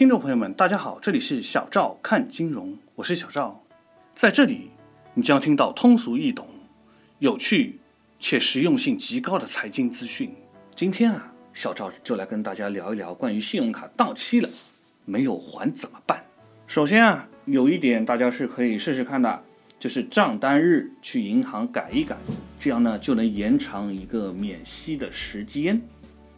听众朋友们，大家好，这里是小赵看金融，我是小赵，在这里你将听到通俗易懂、有趣且实用性极高的财经资讯。今天啊，小赵就来跟大家聊一聊关于信用卡到期了没有还怎么办。首先啊，有一点大家是可以试试看的，就是账单日去银行改一改，这样呢就能延长一个免息的时间。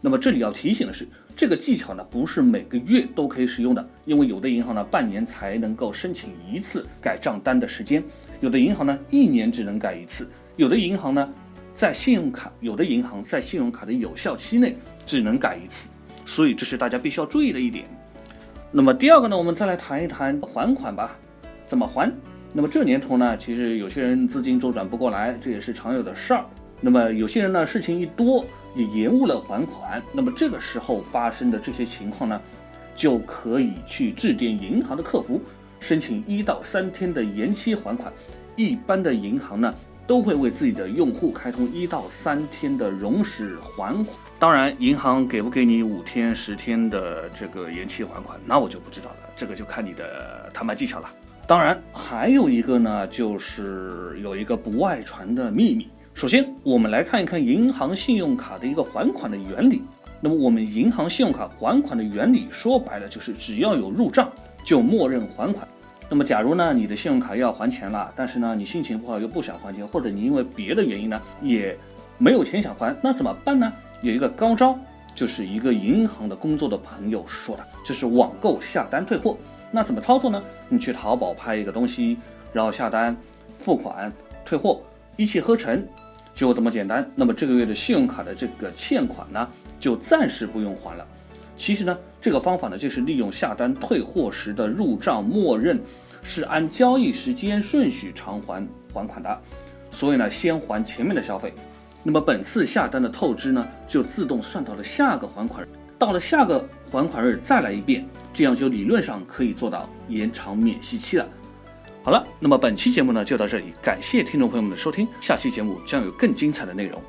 那么这里要提醒的是。这个技巧呢，不是每个月都可以使用的，因为有的银行呢，半年才能够申请一次改账单的时间；有的银行呢，一年只能改一次；有的银行呢，在信用卡，有的银行在信用卡的有效期内只能改一次。所以这是大家必须要注意的一点。那么第二个呢，我们再来谈一谈还款吧，怎么还？那么这年头呢，其实有些人资金周转不过来，这也是常有的事儿。那么有些人呢，事情一多。也延误了还款，那么这个时候发生的这些情况呢，就可以去致电银行的客服，申请一到三天的延期还款。一般的银行呢，都会为自己的用户开通一到三天的容时还款。当然，银行给不给你五天、十天的这个延期还款，那我就不知道了，这个就看你的谈判技巧了。当然，还有一个呢，就是有一个不外传的秘密。首先，我们来看一看银行信用卡的一个还款的原理。那么，我们银行信用卡还款的原理说白了就是，只要有入账就默认还款。那么，假如呢你的信用卡要还钱了，但是呢你心情不好又不想还钱，或者你因为别的原因呢也没有钱想还，那怎么办呢？有一个高招，就是一个银行的工作的朋友说的，就是网购下单退货。那怎么操作呢？你去淘宝拍一个东西，然后下单、付款、退货，一气呵成。就这么简单，那么这个月的信用卡的这个欠款呢，就暂时不用还了。其实呢，这个方法呢，就是利用下单退货时的入账默认是按交易时间顺序偿还还款的，所以呢，先还前面的消费，那么本次下单的透支呢，就自动算到了下个还款日，到了下个还款日再来一遍，这样就理论上可以做到延长免息期了。好了，那么本期节目呢就到这里，感谢听众朋友们的收听，下期节目将有更精彩的内容。